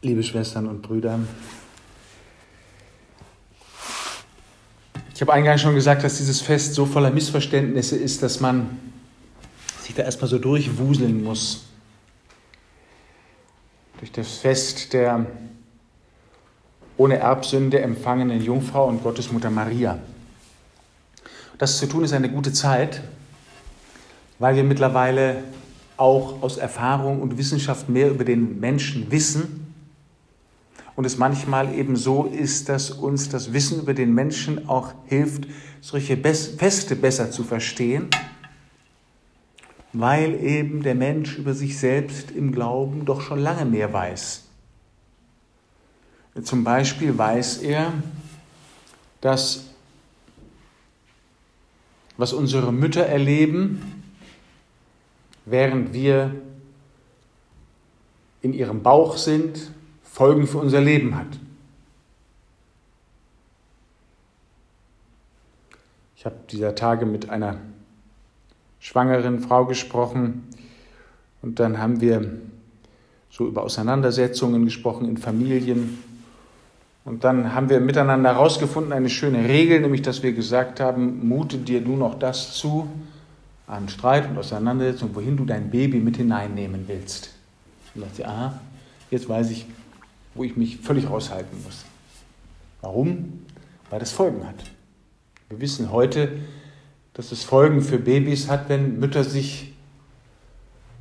liebe Schwestern und Brüder. Ich habe eingangs schon gesagt, dass dieses Fest so voller Missverständnisse ist, dass man sich da erstmal so durchwuseln muss. Durch das Fest der ohne Erbsünde empfangenen Jungfrau und Gottesmutter Maria. Das zu tun ist eine gute Zeit, weil wir mittlerweile auch aus Erfahrung und Wissenschaft mehr über den Menschen wissen und es manchmal eben so ist, dass uns das Wissen über den Menschen auch hilft, solche Feste besser zu verstehen, weil eben der Mensch über sich selbst im Glauben doch schon lange mehr weiß. Zum Beispiel weiß er, dass was unsere Mütter erleben, während wir in ihrem Bauch sind, Folgen für unser Leben hat. Ich habe dieser Tage mit einer schwangeren Frau gesprochen und dann haben wir so über Auseinandersetzungen gesprochen in Familien. Und dann haben wir miteinander herausgefunden, eine schöne Regel, nämlich dass wir gesagt haben, mute dir nun noch das zu an Streit und Auseinandersetzung, wohin du dein Baby mit hineinnehmen willst. Und sagt sie, aha, jetzt weiß ich, wo ich mich völlig raushalten muss. Warum? Weil das Folgen hat. Wir wissen heute, dass es Folgen für Babys hat, wenn Mütter sich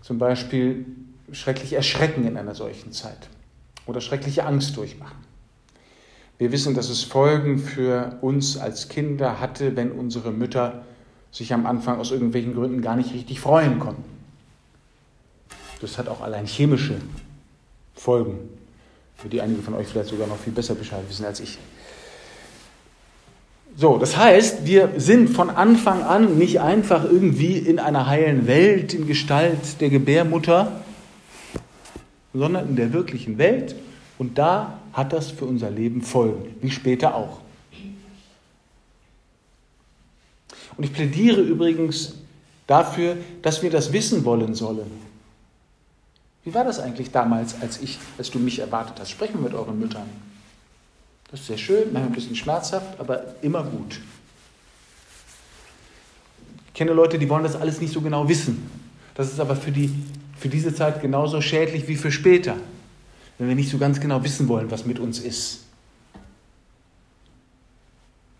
zum Beispiel schrecklich erschrecken in einer solchen Zeit oder schreckliche Angst durchmachen. Wir wissen, dass es Folgen für uns als Kinder hatte, wenn unsere Mütter sich am Anfang aus irgendwelchen Gründen gar nicht richtig freuen konnten. Das hat auch allein chemische Folgen für die einige von euch vielleicht sogar noch viel besser Bescheid wissen als ich. So, das heißt, wir sind von Anfang an nicht einfach irgendwie in einer heilen Welt in Gestalt der Gebärmutter, sondern in der wirklichen Welt. Und da hat das für unser Leben Folgen, wie später auch. Und ich plädiere übrigens dafür, dass wir das wissen wollen sollen. Wie war das eigentlich damals, als, ich, als du mich erwartet hast? Sprechen wir mit euren Müttern. Das ist sehr schön, manchmal ein bisschen schmerzhaft, aber immer gut. Ich kenne Leute, die wollen das alles nicht so genau wissen. Das ist aber für, die, für diese Zeit genauso schädlich wie für später, wenn wir nicht so ganz genau wissen wollen, was mit uns ist.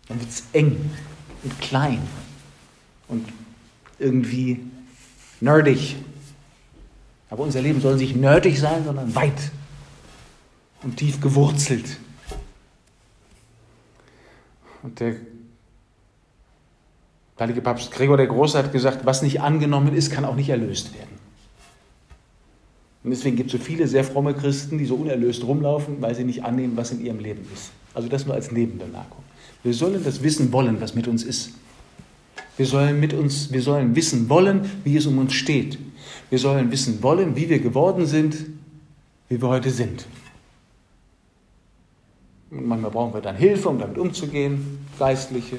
Dann wird es eng und klein und irgendwie nerdig aber unser Leben soll nicht nötig sein, sondern weit und tief gewurzelt. Und der heilige Papst Gregor der Große hat gesagt, was nicht angenommen ist, kann auch nicht erlöst werden. Und deswegen gibt es so viele sehr fromme Christen, die so unerlöst rumlaufen, weil sie nicht annehmen, was in ihrem Leben ist. Also das nur als Nebenbemerkung. Wir sollen das wissen wollen, was mit uns ist. Wir sollen, mit uns, wir sollen wissen wollen, wie es um uns steht. Wir sollen wissen wollen, wie wir geworden sind, wie wir heute sind. Und manchmal brauchen wir dann Hilfe, um damit umzugehen, geistliche,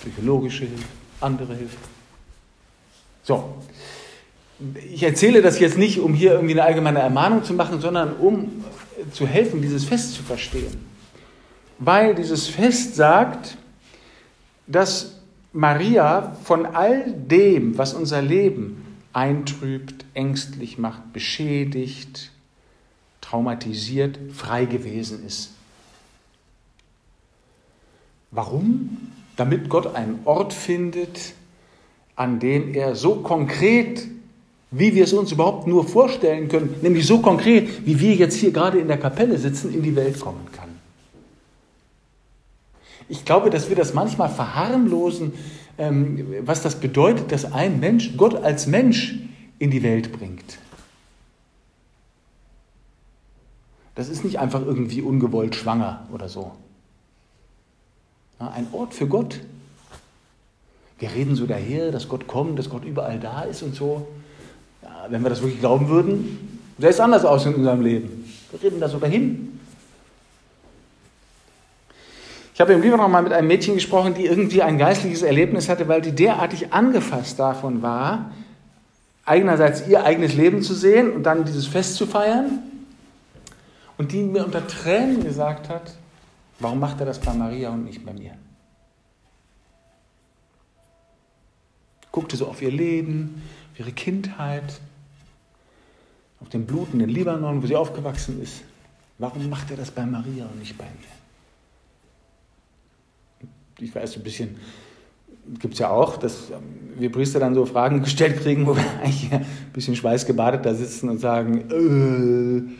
psychologische Hilfe, andere Hilfe. So, ich erzähle das jetzt nicht, um hier irgendwie eine allgemeine Ermahnung zu machen, sondern um zu helfen, dieses Fest zu verstehen. Weil dieses Fest sagt, dass Maria von all dem, was unser Leben eintrübt, ängstlich macht, beschädigt, traumatisiert, frei gewesen ist. Warum? Damit Gott einen Ort findet, an dem er so konkret, wie wir es uns überhaupt nur vorstellen können, nämlich so konkret, wie wir jetzt hier gerade in der Kapelle sitzen, in die Welt kommen kann. Ich glaube, dass wir das manchmal verharmlosen, ähm, was das bedeutet, dass ein Mensch Gott als Mensch in die Welt bringt. Das ist nicht einfach irgendwie ungewollt schwanger oder so. ein Ort für Gott. Wir reden so daher, dass Gott kommt, dass Gott überall da ist und so. Ja, wenn wir das wirklich glauben würden, sähe es anders aus in unserem Leben. Wir reden da so dahin. Ich habe im Libanon mal mit einem Mädchen gesprochen, die irgendwie ein geistliches Erlebnis hatte, weil die derartig angefasst davon war, einerseits ihr eigenes Leben zu sehen und dann dieses Fest zu feiern. und die mir unter Tränen gesagt hat, warum macht er das bei Maria und nicht bei mir? Guckte so auf ihr Leben, auf ihre Kindheit, auf den blutenden Libanon, wo sie aufgewachsen ist. Warum macht er das bei Maria und nicht bei mir? Ich weiß ein bisschen, gibt es ja auch, dass wir Priester dann so Fragen gestellt kriegen, wo wir eigentlich ein bisschen schweißgebadet da sitzen und sagen,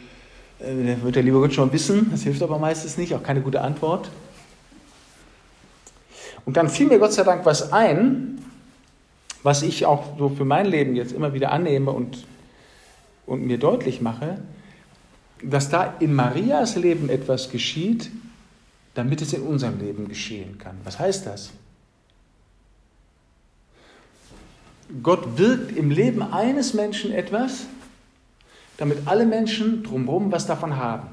äh, äh, wird der liebe Gott schon wissen, das hilft aber meistens nicht, auch keine gute Antwort. Und dann fiel mir Gott sei Dank was ein, was ich auch so für mein Leben jetzt immer wieder annehme und, und mir deutlich mache, dass da in Marias Leben etwas geschieht, damit es in unserem Leben geschehen kann. Was heißt das? Gott wirkt im Leben eines Menschen etwas, damit alle Menschen drumherum was davon haben.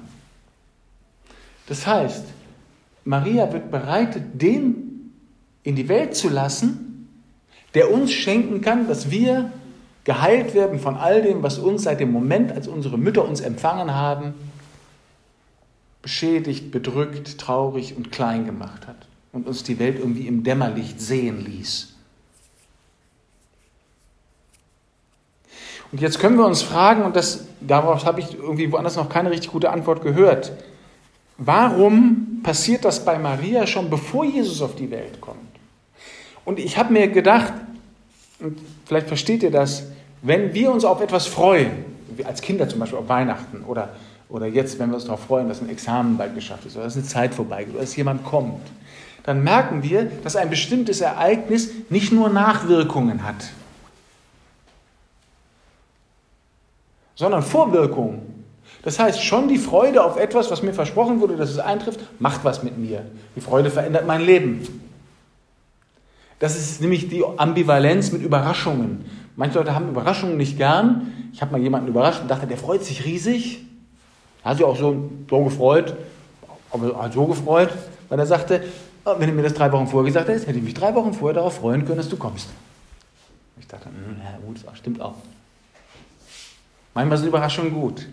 Das heißt, Maria wird bereitet, den in die Welt zu lassen, der uns schenken kann, dass wir geheilt werden von all dem, was uns seit dem Moment, als unsere Mütter uns empfangen haben, beschädigt, bedrückt, traurig und klein gemacht hat und uns die Welt irgendwie im Dämmerlicht sehen ließ. Und jetzt können wir uns fragen, und das, darauf habe ich irgendwie woanders noch keine richtig gute Antwort gehört, warum passiert das bei Maria schon bevor Jesus auf die Welt kommt? Und ich habe mir gedacht, und vielleicht versteht ihr das, wenn wir uns auf etwas freuen, als Kinder zum Beispiel auf Weihnachten oder, oder jetzt, wenn wir uns darauf freuen, dass ein Examen bald geschafft ist oder dass eine Zeit vorbei geht oder dass jemand kommt, dann merken wir, dass ein bestimmtes Ereignis nicht nur Nachwirkungen hat. sondern Vorwirkung. Das heißt, schon die Freude auf etwas, was mir versprochen wurde, dass es eintrifft, macht was mit mir. Die Freude verändert mein Leben. Das ist nämlich die Ambivalenz mit Überraschungen. Manche Leute haben Überraschungen nicht gern. Ich habe mal jemanden überrascht und dachte, der freut sich riesig. Er hat sich auch so, so gefreut, aber so gefreut, weil er sagte, oh, wenn du mir das drei Wochen vorher gesagt hättest, hätte ich mich drei Wochen vorher darauf freuen können, dass du kommst. Ich dachte, ja, gut, das stimmt auch. Manchmal sind Überraschungen gut.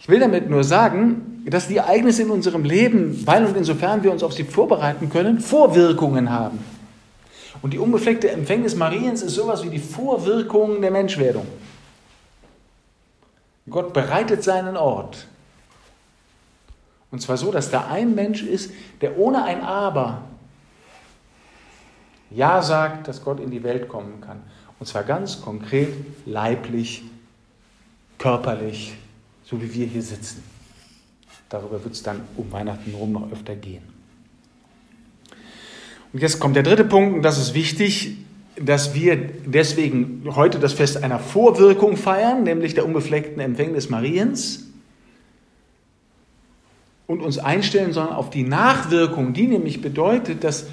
Ich will damit nur sagen, dass die Ereignisse in unserem Leben, weil und insofern wir uns auf sie vorbereiten können, Vorwirkungen haben. Und die unbefleckte Empfängnis Mariens ist sowas wie die Vorwirkung der Menschwerdung. Gott bereitet seinen Ort. Und zwar so, dass da ein Mensch ist, der ohne ein Aber Ja sagt, dass Gott in die Welt kommen kann. Und zwar ganz konkret, leiblich, körperlich, so wie wir hier sitzen. Darüber wird es dann um Weihnachten herum noch öfter gehen. Und jetzt kommt der dritte Punkt, und das ist wichtig, dass wir deswegen heute das Fest einer Vorwirkung feiern, nämlich der unbefleckten Empfängnis Mariens, und uns einstellen sollen auf die Nachwirkung, die nämlich bedeutet, dass,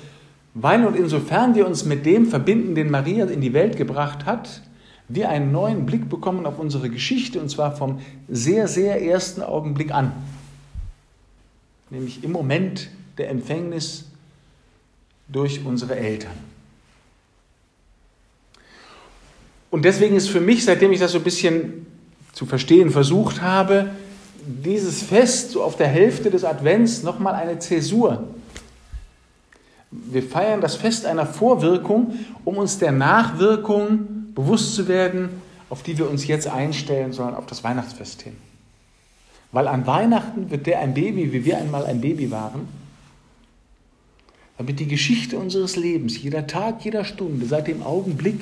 weil und insofern wir uns mit dem verbinden, den Maria in die Welt gebracht hat, wir einen neuen Blick bekommen auf unsere Geschichte und zwar vom sehr, sehr ersten Augenblick an. Nämlich im Moment der Empfängnis durch unsere Eltern. Und deswegen ist für mich, seitdem ich das so ein bisschen zu verstehen versucht habe, dieses Fest so auf der Hälfte des Advents nochmal eine Zäsur. Wir feiern das Fest einer Vorwirkung, um uns der Nachwirkung bewusst zu werden, auf die wir uns jetzt einstellen sollen, auf das Weihnachtsfest hin. Weil an Weihnachten wird der ein Baby, wie wir einmal ein Baby waren, damit die Geschichte unseres Lebens, jeder Tag, jeder Stunde, seit dem Augenblick,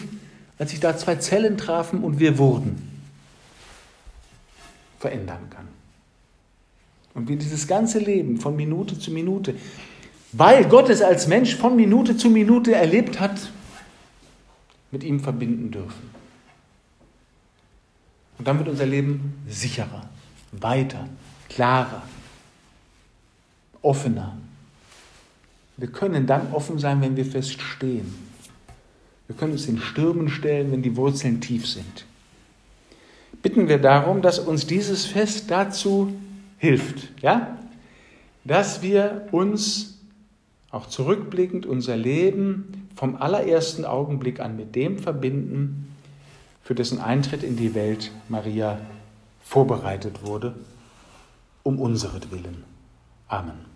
als sich da zwei Zellen trafen und wir wurden, verändern kann. Und wie dieses ganze Leben von Minute zu Minute, weil Gott es als Mensch von Minute zu Minute erlebt hat, mit ihm verbinden dürfen. Und dann wird unser Leben sicherer, weiter, klarer, offener. Wir können dann offen sein, wenn wir fest stehen. Wir können uns den Stürmen stellen, wenn die Wurzeln tief sind. Bitten wir darum, dass uns dieses Fest dazu hilft, ja? dass wir uns auch zurückblickend unser Leben vom allerersten Augenblick an mit dem verbinden, für dessen Eintritt in die Welt Maria vorbereitet wurde um unseretwillen. Amen.